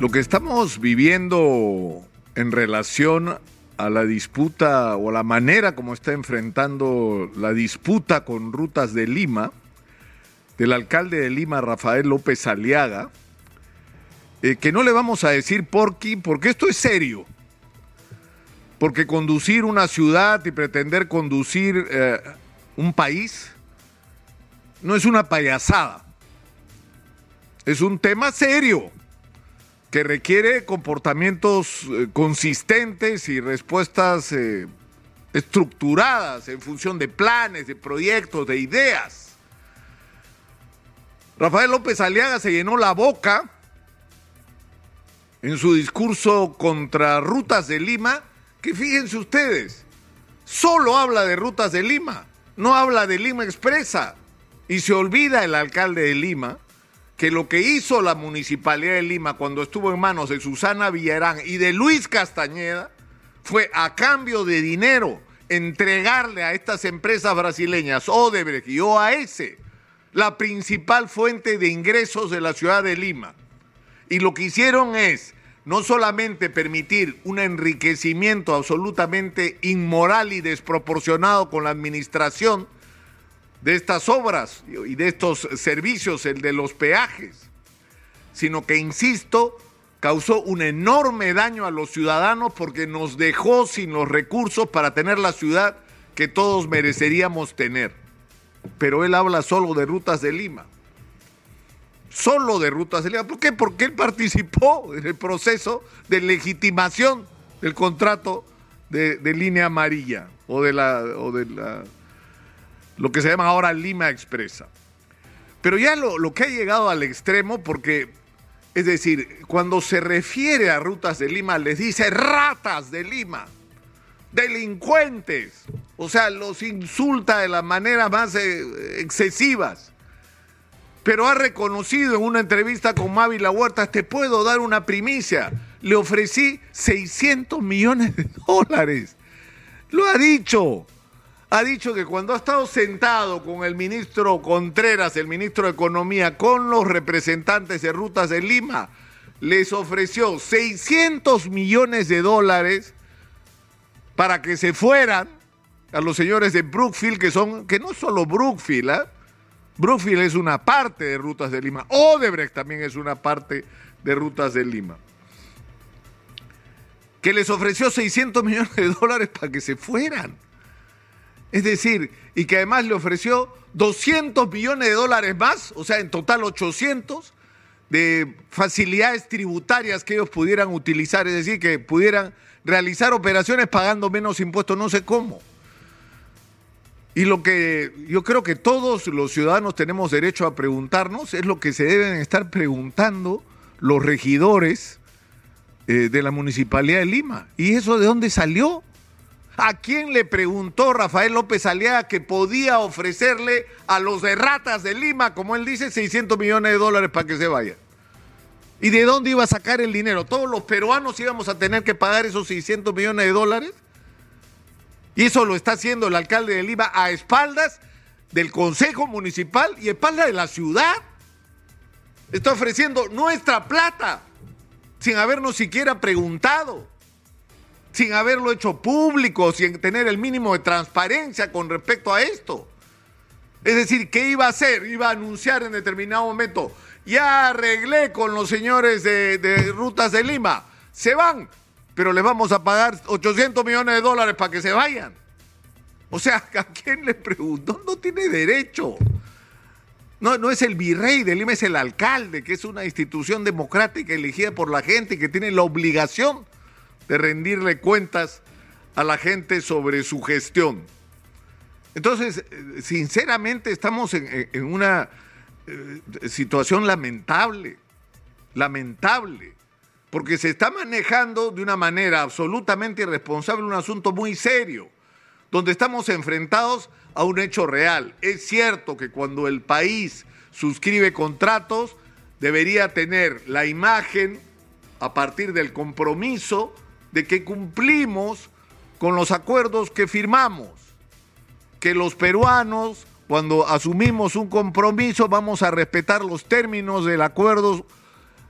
Lo que estamos viviendo en relación a la disputa o la manera como está enfrentando la disputa con rutas de Lima, del alcalde de Lima, Rafael López Aliaga, eh, que no le vamos a decir por qué, porque esto es serio. Porque conducir una ciudad y pretender conducir eh, un país no es una payasada. Es un tema serio que requiere comportamientos eh, consistentes y respuestas eh, estructuradas en función de planes, de proyectos, de ideas. Rafael López Aliaga se llenó la boca en su discurso contra Rutas de Lima, que fíjense ustedes, solo habla de Rutas de Lima, no habla de Lima Expresa, y se olvida el alcalde de Lima que lo que hizo la Municipalidad de Lima cuando estuvo en manos de Susana Villarán y de Luis Castañeda fue a cambio de dinero entregarle a estas empresas brasileñas, Odebrecht y OAS, la principal fuente de ingresos de la ciudad de Lima. Y lo que hicieron es no solamente permitir un enriquecimiento absolutamente inmoral y desproporcionado con la administración, de estas obras y de estos servicios, el de los peajes, sino que, insisto, causó un enorme daño a los ciudadanos porque nos dejó sin los recursos para tener la ciudad que todos mereceríamos tener. Pero él habla solo de rutas de Lima. Solo de rutas de Lima. ¿Por qué? Porque él participó en el proceso de legitimación del contrato de, de línea amarilla o de la, o de la lo que se llama ahora Lima Expresa. Pero ya lo, que ha llegado al extremo, porque, es decir, cuando se refiere a rutas de Lima, les dice ratas de Lima, delincuentes, o sea, los insulta de la manera más eh, excesivas. Pero ha reconocido en una entrevista con Mavi La Huerta, te puedo dar una primicia, le ofrecí 600 millones de dólares. Lo ha dicho ha dicho que cuando ha estado sentado con el ministro Contreras, el ministro de Economía, con los representantes de Rutas de Lima, les ofreció 600 millones de dólares para que se fueran a los señores de Brookfield, que son, que no solo Brookfield, ¿eh? Brookfield es una parte de Rutas de Lima, Odebrecht también es una parte de Rutas de Lima, que les ofreció 600 millones de dólares para que se fueran. Es decir, y que además le ofreció 200 millones de dólares más, o sea, en total 800, de facilidades tributarias que ellos pudieran utilizar, es decir, que pudieran realizar operaciones pagando menos impuestos, no sé cómo. Y lo que yo creo que todos los ciudadanos tenemos derecho a preguntarnos es lo que se deben estar preguntando los regidores eh, de la Municipalidad de Lima. ¿Y eso de dónde salió? ¿A quién le preguntó Rafael López Aliaga que podía ofrecerle a los de ratas de Lima, como él dice, 600 millones de dólares para que se vaya? ¿Y de dónde iba a sacar el dinero? ¿Todos los peruanos íbamos a tener que pagar esos 600 millones de dólares? Y eso lo está haciendo el alcalde de Lima a espaldas del Consejo Municipal y a espaldas de la ciudad. Está ofreciendo nuestra plata sin habernos siquiera preguntado sin haberlo hecho público, sin tener el mínimo de transparencia con respecto a esto. Es decir, ¿qué iba a hacer? Iba a anunciar en determinado momento, ya arreglé con los señores de, Rutas de Lima, se van, pero les vamos a pagar 800 millones de dólares para que se vayan. O sea, ¿a quién le preguntó? No tiene derecho. No, no es el virrey de Lima, es el alcalde, que es una institución democrática elegida por la gente y que tiene la obligación de rendirle cuentas a la gente sobre su gestión. Entonces, sinceramente estamos en, una eh, situación lamentable, lamentable, porque se está manejando de una manera absolutamente irresponsable un asunto muy serio, donde estamos enfrentados a un hecho real. Es cierto que cuando el país suscribe contratos, debería tener la imagen a partir del compromiso de que cumplimos con los acuerdos que firmamos, que los peruanos, cuando asumimos un compromiso, vamos a respetar los términos del acuerdo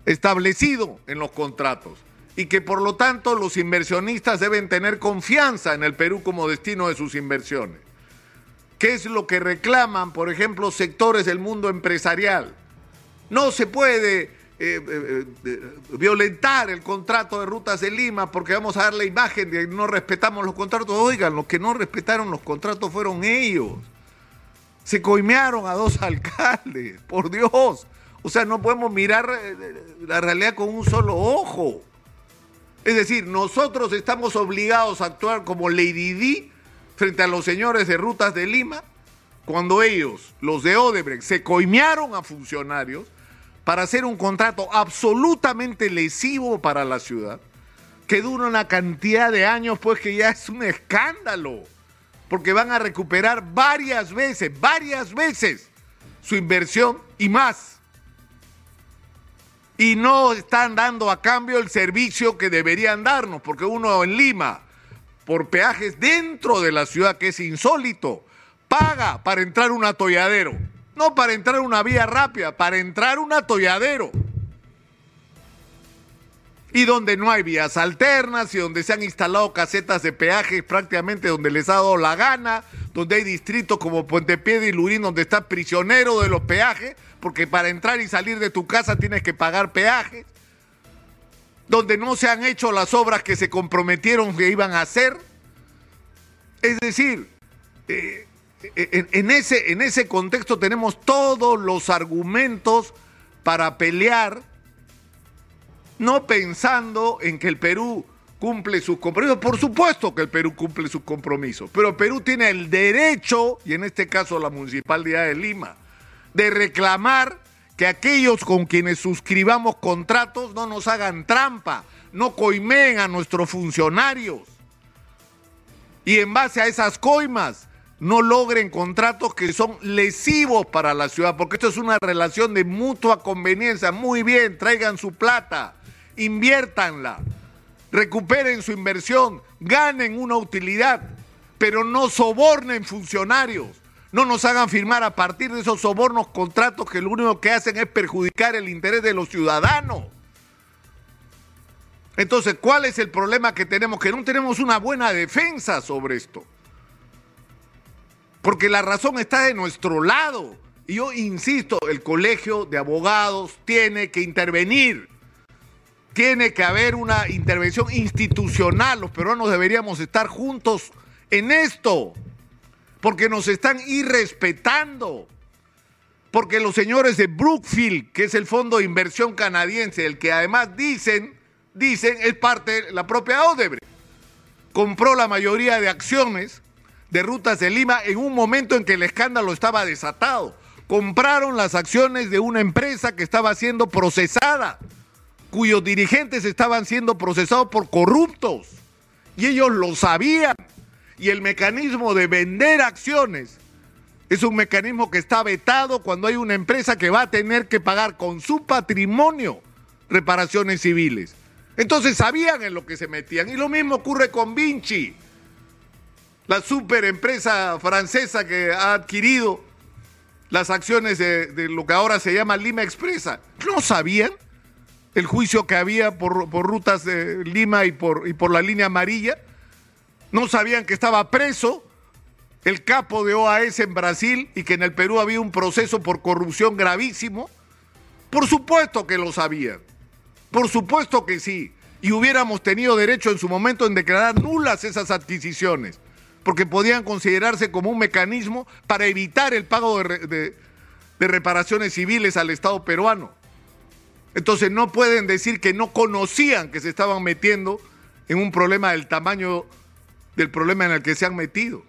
establecido en los contratos y que por lo tanto los inversionistas deben tener confianza en el Perú como destino de sus inversiones. ¿Qué es lo que reclaman, por ejemplo, sectores del mundo empresarial? No se puede eh, eh, eh, violentar el contrato de rutas de Lima porque vamos a dar la imagen de que no respetamos los contratos. Oigan, los que no respetaron los contratos fueron ellos. Se coimearon a dos alcaldes, por Dios. O sea, no podemos mirar la realidad con un solo ojo. Es decir, nosotros estamos obligados a actuar como Lady D frente a los señores de Rutas de Lima cuando ellos, los de Odebrecht, se coimearon a funcionarios para hacer un contrato absolutamente lesivo para la ciudad, que dura una cantidad de años, pues que ya es un escándalo, porque van a recuperar varias veces, varias veces su inversión y más. Y no están dando a cambio el servicio que deberían darnos, porque uno en Lima, por peajes dentro de la ciudad, que es insólito, paga para entrar un atolladero no para entrar una vía rápida, para entrar un atolladero. Y donde no hay vías alternas y donde se han instalado casetas de peaje prácticamente donde les ha dado la gana, donde hay distritos como Puente Piedra y Lurín donde está prisionero de los peajes, porque para entrar y salir de tu casa tienes que pagar peajes, donde no se han hecho las obras que se comprometieron que iban a hacer. Es decir, eh, en, ese, en ese contexto tenemos todos los argumentos para pelear, no pensando en que el Perú cumple sus compromisos. Por supuesto que el Perú cumple sus compromisos, pero Perú tiene el derecho, y en este caso la Municipalidad de Lima, de reclamar que aquellos con quienes suscribamos contratos no nos hagan trampa, no coimeen a nuestros funcionarios. Y en base a esas coimas, no logren contratos que son lesivos para la ciudad, porque esto es una relación de mutua conveniencia. Muy bien, traigan su plata, inviértanla, recuperen su inversión, ganen una utilidad, pero no sobornen funcionarios. No nos hagan firmar a partir de esos sobornos contratos que lo único que hacen es perjudicar el interés de los ciudadanos. Entonces, ¿cuál es el problema que tenemos? Que no tenemos una buena defensa sobre esto porque la razón está de nuestro lado. Y yo insisto, el colegio de abogados tiene que intervenir. Tiene que haber una intervención institucional. Los peruanos deberíamos estar juntos en esto. Porque nos están irrespetando. Porque los señores de Brookfield, que es el fondo de inversión canadiense, el que además dicen, dicen, es parte de la propia Odebrecht, compró la mayoría de acciones de Rutas de Lima en un momento en que el escándalo estaba desatado. Compraron las acciones de una empresa que estaba siendo procesada, cuyos dirigentes estaban siendo procesados por corruptos. Y ellos lo sabían. Y el mecanismo de vender acciones es un mecanismo que está vetado cuando hay una empresa que va a tener que pagar con su patrimonio reparaciones civiles. Entonces sabían en lo que se metían. Y lo mismo ocurre con Vinci la super empresa francesa que ha adquirido las acciones de, lo que ahora se llama Lima Expresa. ¿No sabían el juicio que había por, rutas de Lima y por, y por la línea amarilla? ¿No sabían que estaba preso el capo de OAS en Brasil y que en el Perú había un proceso por corrupción gravísimo? Por supuesto que lo sabían. Por supuesto que sí. Y hubiéramos tenido derecho en su momento en declarar nulas esas adquisiciones porque podían considerarse como un mecanismo para evitar el pago de, reparaciones civiles al Estado peruano. Entonces no pueden decir que no conocían que se estaban metiendo en un problema del tamaño del problema en el que se han metido.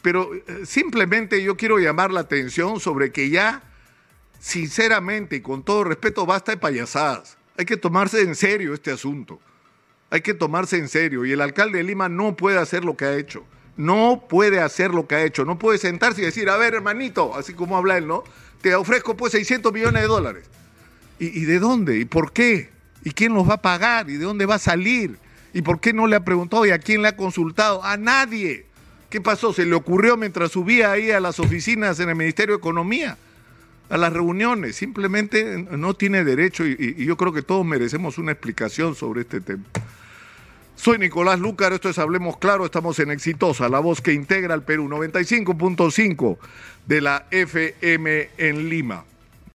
Pero eh, simplemente yo quiero llamar la atención sobre que ya, sinceramente y con todo respeto, basta de payasadas. Hay que tomarse en serio este asunto. Hay que tomarse en serio. Y el alcalde de Lima no puede hacer lo que ha hecho no puede hacer lo que ha hecho, no puede sentarse y decir, a ver, hermanito, así como habla él, ¿no? Te ofrezco pues 600 millones de dólares. ¿Y, de dónde? ¿Y por qué? ¿Y quién los va a pagar? ¿Y de dónde va a salir? ¿Y por qué no le ha preguntado? ¿Y a quién le ha consultado? A nadie. ¿Qué pasó? ¿Se le ocurrió mientras subía ahí a las oficinas en el Ministerio de Economía? a las reuniones, simplemente no tiene derecho y, y yo creo que todos merecemos una explicación sobre este tema. Soy Nicolás Lucar, esto es Hablemos Claro, estamos en Exitosa, la voz que integra al Perú, 95.5 de la FM en Lima.